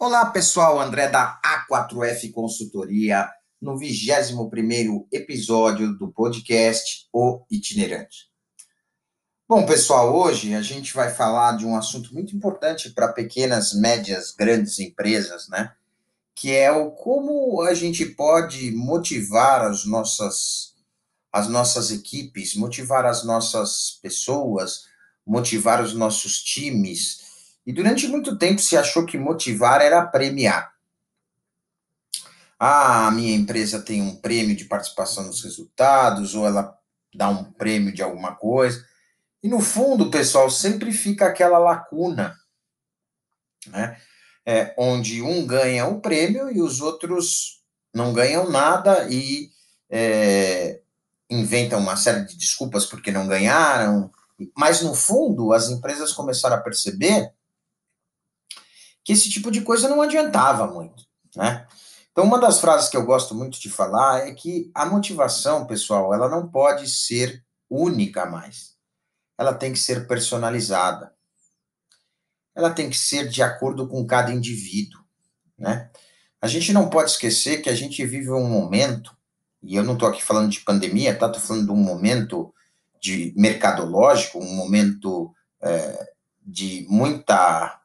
Olá, pessoal. André da A4F Consultoria, no 21º episódio do podcast O Itinerante. Bom, pessoal, hoje a gente vai falar de um assunto muito importante para pequenas, médias, grandes empresas, né? Que é o como a gente pode motivar as nossas as nossas equipes, motivar as nossas pessoas, motivar os nossos times, e durante muito tempo se achou que motivar era premiar. Ah, a minha empresa tem um prêmio de participação nos resultados, ou ela dá um prêmio de alguma coisa. E no fundo, pessoal, sempre fica aquela lacuna, né? É, onde um ganha um prêmio e os outros não ganham nada e é, inventam uma série de desculpas porque não ganharam. Mas no fundo, as empresas começaram a perceber que esse tipo de coisa não adiantava muito, né? Então, uma das frases que eu gosto muito de falar é que a motivação, pessoal, ela não pode ser única mais. Ela tem que ser personalizada. Ela tem que ser de acordo com cada indivíduo, né? A gente não pode esquecer que a gente vive um momento, e eu não estou aqui falando de pandemia, tá? Estou falando de um momento de mercadológico, um momento é, de muita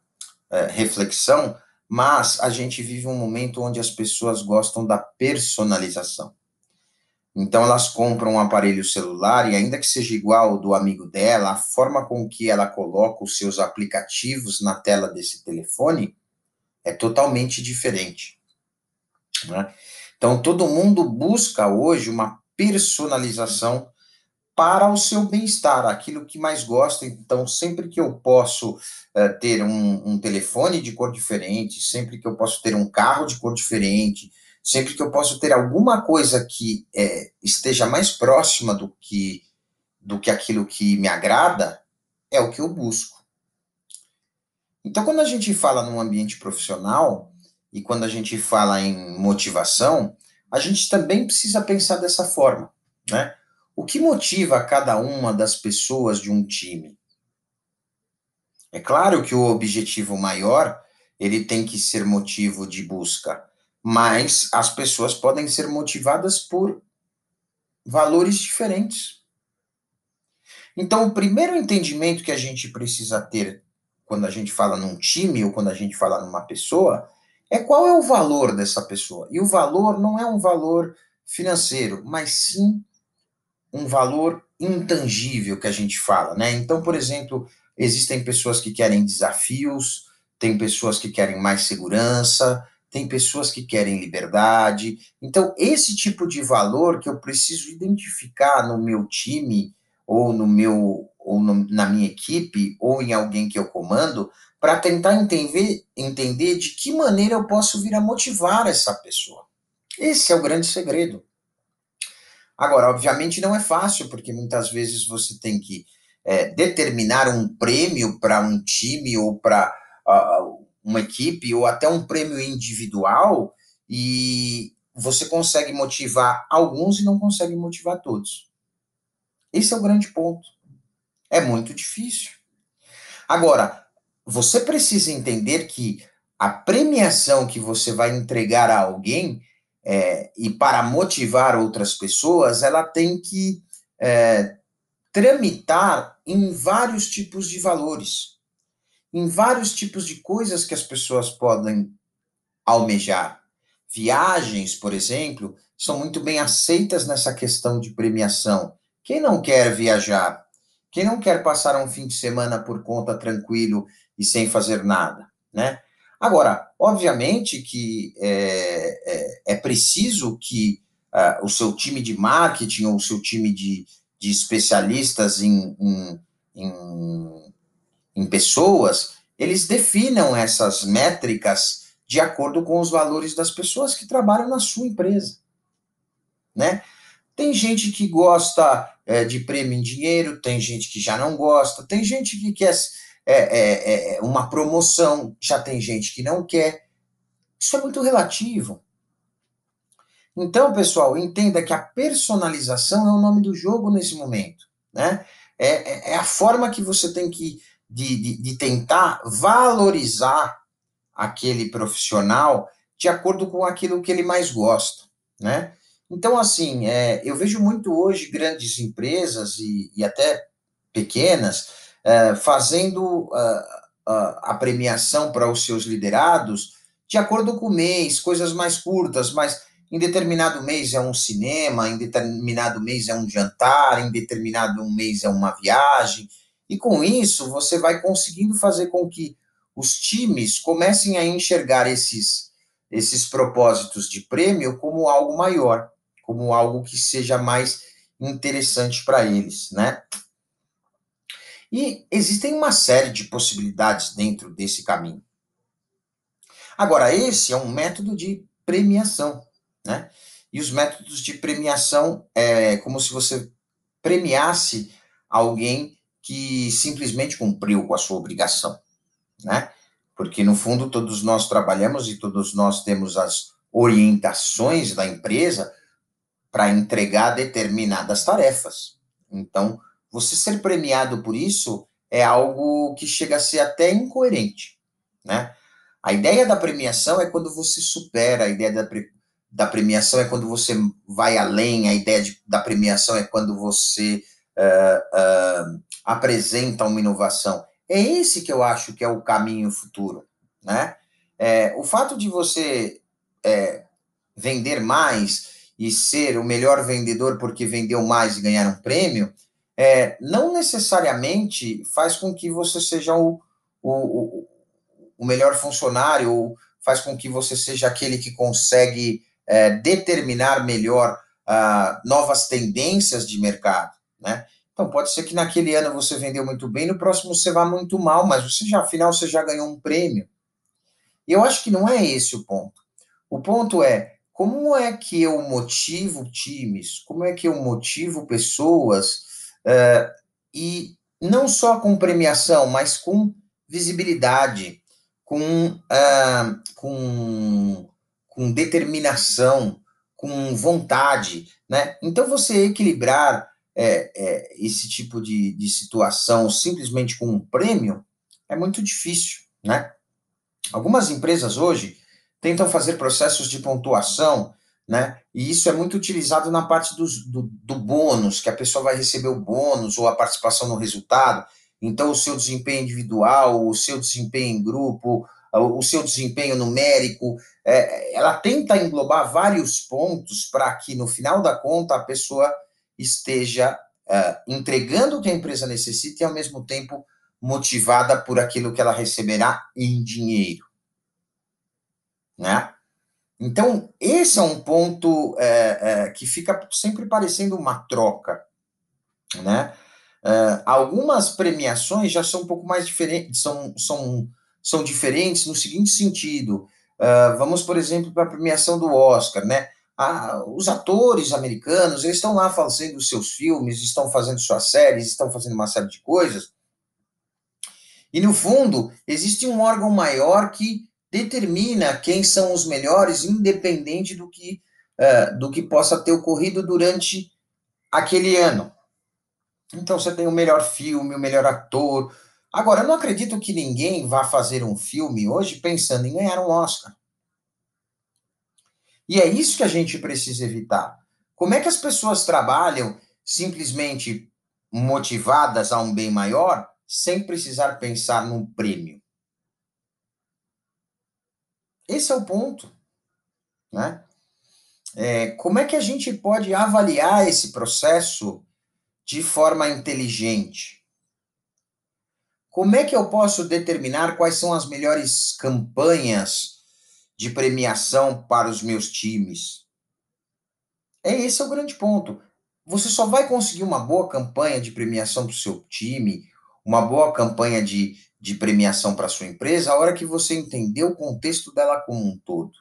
é, reflexão, mas a gente vive um momento onde as pessoas gostam da personalização. Então elas compram um aparelho celular e ainda que seja igual ao do amigo dela, a forma com que ela coloca os seus aplicativos na tela desse telefone é totalmente diferente. Né? Então todo mundo busca hoje uma personalização para o seu bem-estar, aquilo que mais gosta. Então, sempre que eu posso uh, ter um, um, telefone de cor diferente, sempre que eu posso ter um carro de cor diferente, sempre que eu posso ter alguma coisa que é, esteja mais próxima do que, do que aquilo que me agrada, é o que eu busco. Então, quando a gente fala num ambiente profissional e quando a gente fala em motivação, a gente também precisa pensar dessa forma, né? O que motiva cada uma das pessoas de um time? É claro que o objetivo maior, ele tem que ser motivo de busca, mas as pessoas podem ser motivadas por valores diferentes. Então, o primeiro entendimento que a gente precisa ter quando a gente fala num time ou quando a gente fala numa pessoa é qual é o valor dessa pessoa. E o valor não é um valor financeiro, mas sim um valor intangível que a gente fala, né? Então, por exemplo, existem pessoas que querem desafios, tem pessoas que querem mais segurança, tem pessoas que querem liberdade. Então, esse tipo de valor que eu preciso identificar no meu time ou no meu ou no, na minha equipe ou em alguém que eu comando, para tentar entender, entender de que maneira eu posso vir a motivar essa pessoa. Esse é o grande segredo. Agora, obviamente, não é fácil, porque muitas vezes você tem que é, determinar um prêmio para um time ou para uh, uma equipe, ou até um prêmio individual, e você consegue motivar alguns e não consegue motivar todos. Esse é o grande ponto. É muito difícil. Agora, você precisa entender que a premiação que você vai entregar a alguém é, e para motivar outras pessoas, ela tem que é, tramitar em vários tipos de valores, em vários tipos de coisas que as pessoas podem almejar. Viagens, por exemplo, são muito bem aceitas nessa questão de premiação. Quem não quer viajar? Quem não quer passar um fim de semana por conta tranquilo e sem fazer nada, né? Agora, obviamente que é, é, é preciso que uh, o seu time de marketing ou o seu time de, de especialistas em, em, em, em pessoas, eles definam essas métricas de acordo com os valores das pessoas que trabalham na sua empresa, né? Tem gente que gosta é, de prêmio em dinheiro, tem gente que já não gosta, tem gente que quer é, é, é, uma promoção, já tem gente que não quer. Isso é muito relativo. Então, pessoal, entenda que a personalização é o nome do jogo nesse momento, né? É, é, é a forma que você tem que de, de, de tentar valorizar aquele profissional de acordo com aquilo que ele mais gosta, né? Então, assim, é, eu vejo muito hoje grandes empresas e, e até pequenas é, fazendo uh, a premiação para os seus liderados de acordo com o mês, coisas mais curtas, mas em determinado mês é um cinema, em determinado mês é um jantar, em determinado mês é uma viagem. E com isso, você vai conseguindo fazer com que os times comecem a enxergar esses, esses propósitos de prêmio como algo maior, como algo que seja mais interessante para eles, né? E existem uma série de possibilidades dentro desse caminho. Agora, esse é um método de premiação, né? E os métodos de premiação é como se você premiasse alguém que simplesmente cumpriu com a sua obrigação, né? Porque no fundo todos nós trabalhamos e todos nós temos as orientações da empresa para entregar determinadas tarefas. Então, você ser premiado por isso é algo que chega a ser até incoerente, né? A ideia da premiação é quando você supera, a ideia da, pre, da premiação é quando você vai além, a ideia de, da premiação é quando você uh, uh, apresenta uma inovação. É esse que eu acho que é o caminho futuro, né? É, o fato de você é, vender mais e ser o melhor vendedor porque vendeu mais e ganhar um prêmio é, não necessariamente faz com que você seja o, o, o melhor funcionário, ou faz com que você seja aquele que consegue é, determinar melhor uh, novas tendências de mercado, né? Então pode ser que naquele ano você vendeu muito bem, no próximo você vá muito mal, mas você já, afinal, você já ganhou um prêmio. E eu acho que não é esse o ponto. O ponto é como é que eu motivo times, como é que eu motivo pessoas Uh, e não só com premiação, mas com visibilidade, com, uh, com, com determinação, com vontade, né? Então, você equilibrar é, é, esse tipo de, de situação simplesmente com um prêmio é muito difícil, né? Algumas empresas hoje tentam fazer processos de pontuação né? E isso é muito utilizado na parte dos, do, do bônus, que a pessoa vai receber o bônus ou a participação no resultado. Então, o seu desempenho individual, o seu desempenho em grupo, o seu desempenho numérico, é, ela tenta englobar vários pontos para que, no final da conta, a pessoa esteja é, entregando o que a empresa necessita e, ao mesmo tempo, motivada por aquilo que ela receberá em dinheiro. Né? Então, esse é um ponto é, é, que fica sempre parecendo uma troca, né? É, algumas premiações já são um pouco mais diferentes, são, são, são diferentes no seguinte sentido. Uh, vamos, por exemplo, para a premiação do Oscar, né? Ah, os atores americanos, eles estão lá fazendo seus filmes, estão fazendo suas séries, estão fazendo uma série de coisas. E, no fundo, existe um órgão maior que determina quem são os melhores, independente do que, uh, do que possa ter ocorrido durante aquele ano. Então você tem o melhor filme, o melhor ator. Agora, eu não acredito que ninguém vá fazer um filme hoje pensando em ganhar um Oscar. E é isso que a gente precisa evitar. Como é que as pessoas trabalham simplesmente motivadas a um bem maior sem precisar pensar num prêmio? Esse é o ponto, né? É, como é que a gente pode avaliar esse processo de forma inteligente? Como é que eu posso determinar quais são as melhores campanhas de premiação para os meus times? É esse é o grande ponto. Você só vai conseguir uma boa campanha de premiação para o seu time, uma boa campanha de de premiação para sua empresa a hora que você entender o contexto dela como um todo.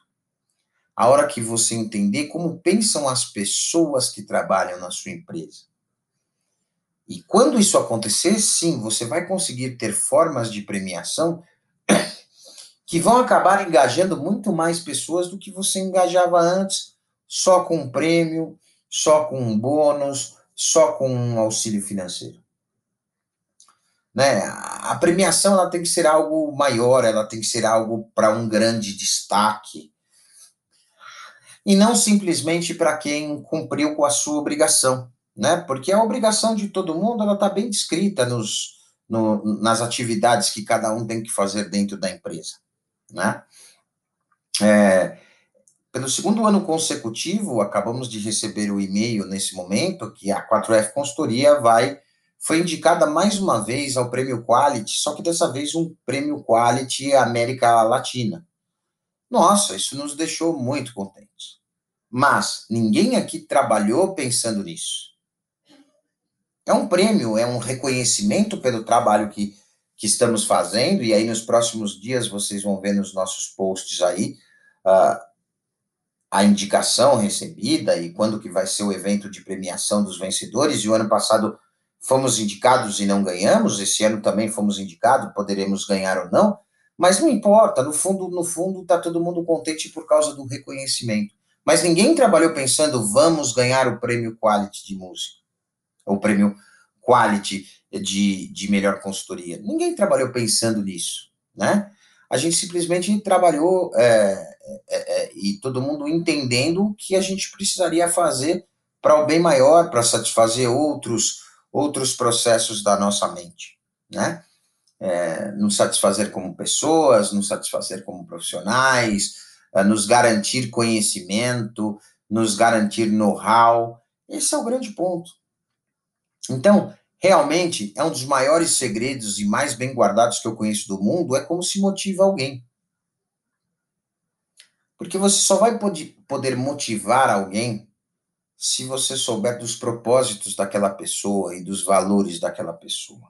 A hora que você entender como pensam as pessoas que trabalham na sua empresa. E quando isso acontecer, sim, você vai conseguir ter formas de premiação que vão acabar engajando muito mais pessoas do que você engajava antes, só com um prêmio, só com um bônus, só com um auxílio financeiro. Né? A premiação ela tem que ser algo maior, ela tem que ser algo para um grande destaque. E não simplesmente para quem cumpriu com a sua obrigação, né? Porque a obrigação de todo mundo ela está bem descrita nos, no, nas atividades que cada um tem que fazer dentro da empresa, né? É, pelo segundo ano consecutivo, acabamos de receber o e-mail nesse momento que a 4F Consultoria vai foi indicada mais uma vez ao Prêmio Quality, só que dessa vez um Prêmio Quality América Latina. Nossa, isso nos deixou muito contentes. Mas ninguém aqui trabalhou pensando nisso. É um prêmio, é um reconhecimento pelo trabalho que, que estamos fazendo, e aí nos próximos dias vocês vão ver nos nossos posts aí uh, a indicação recebida e quando que vai ser o evento de premiação dos vencedores, e o ano passado fomos indicados e não ganhamos, esse ano também fomos indicados, poderemos ganhar ou não, mas não importa, no fundo, no fundo está todo mundo contente por causa do reconhecimento. Mas ninguém trabalhou pensando, vamos ganhar o prêmio Quality de música, o prêmio Quality de, de melhor consultoria. Ninguém trabalhou pensando nisso, né? A gente simplesmente trabalhou é, é, é, e todo mundo entendendo o que a gente precisaria fazer para o bem maior, para satisfazer outros outros processos da nossa mente, né? É, nos satisfazer como pessoas, nos satisfazer como profissionais, é, nos garantir conhecimento, nos garantir know-how. Esse é o grande ponto. Então, realmente, é um dos maiores segredos e mais bem guardados que eu conheço do mundo, é como se motiva alguém. Porque você só vai poder motivar alguém se você souber dos propósitos daquela pessoa e dos valores daquela pessoa.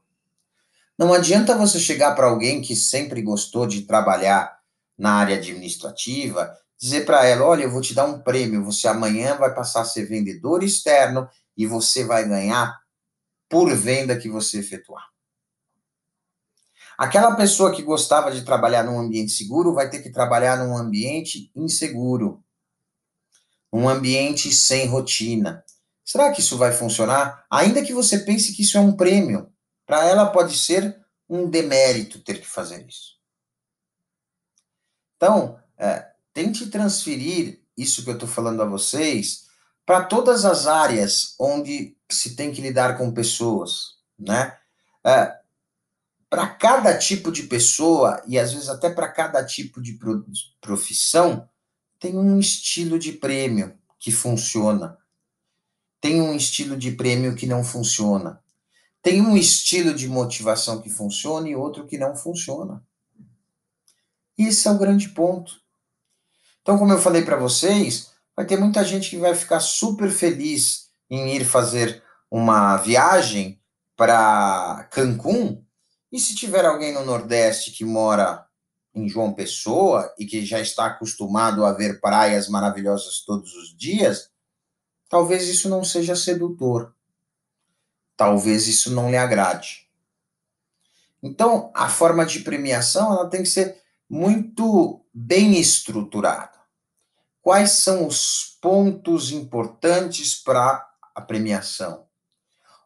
Não adianta você chegar para alguém que sempre gostou de trabalhar na área administrativa, dizer para ela: olha, eu vou te dar um prêmio, você amanhã vai passar a ser vendedor externo e você vai ganhar por venda que você efetuar. Aquela pessoa que gostava de trabalhar num ambiente seguro vai ter que trabalhar num ambiente inseguro um ambiente sem rotina. Será que isso vai funcionar? Ainda que você pense que isso é um prêmio, para ela pode ser um demérito ter que fazer isso. Então, é, tente transferir isso que eu estou falando a vocês para todas as áreas onde se tem que lidar com pessoas, né? É, para cada tipo de pessoa e às vezes até para cada tipo de profissão, tem um estilo de prêmio que funciona. Tem um estilo de prêmio que não funciona. Tem um estilo de motivação que funciona e outro que não funciona. Esse é o grande ponto. Então, como eu falei para vocês, vai ter muita gente que vai ficar super feliz em ir fazer uma viagem para Cancún. E se tiver alguém no Nordeste que mora em João Pessoa e que já está acostumado a ver praias maravilhosas todos os dias, talvez isso não seja sedutor. Talvez isso não lhe agrade. Então, a forma de premiação ela tem que ser muito bem estruturada. Quais são os pontos importantes para a premiação?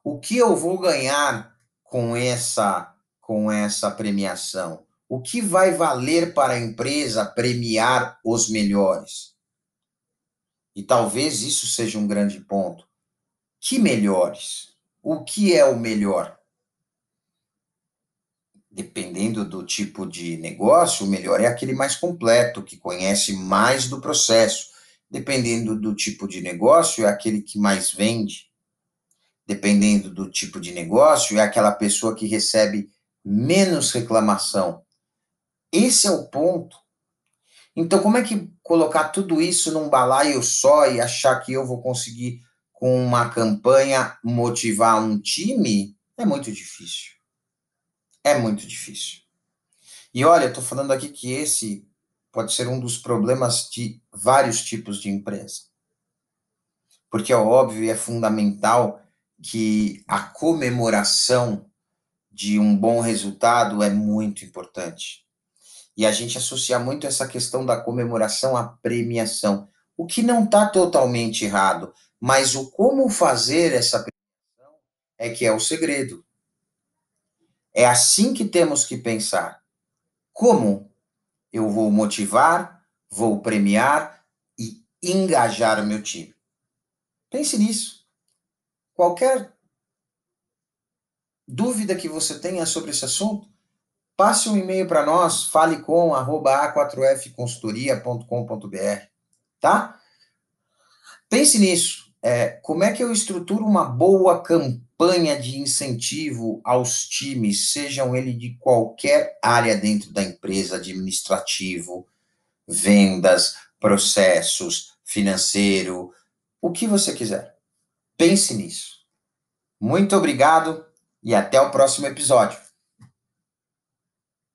O que eu vou ganhar com essa com essa premiação? O que vai valer para a empresa premiar os melhores? E talvez isso seja um grande ponto. Que melhores? O que é o melhor? Dependendo do tipo de negócio, o melhor é aquele mais completo, que conhece mais do processo. Dependendo do tipo de negócio, é aquele que mais vende. Dependendo do tipo de negócio, é aquela pessoa que recebe menos reclamação esse é o ponto. Então, como é que colocar tudo isso num balaio só e achar que eu vou conseguir, com uma campanha, motivar um time? É muito difícil. É muito difícil. E olha, estou falando aqui que esse pode ser um dos problemas de vários tipos de empresa. Porque é óbvio e é fundamental que a comemoração de um bom resultado é muito importante. E a gente associa muito essa questão da comemoração à premiação, o que não está totalmente errado, mas o como fazer essa premiação é que é o segredo. É assim que temos que pensar. Como eu vou motivar, vou premiar e engajar o meu time? Pense nisso. Qualquer dúvida que você tenha sobre esse assunto, passe um e-mail para nós, fale com a4fconsultoria.com.br, tá? Pense nisso. É, como é que eu estruturo uma boa campanha de incentivo aos times, sejam eles de qualquer área dentro da empresa, administrativo, vendas, processos, financeiro, o que você quiser. Pense nisso. Muito obrigado e até o próximo episódio.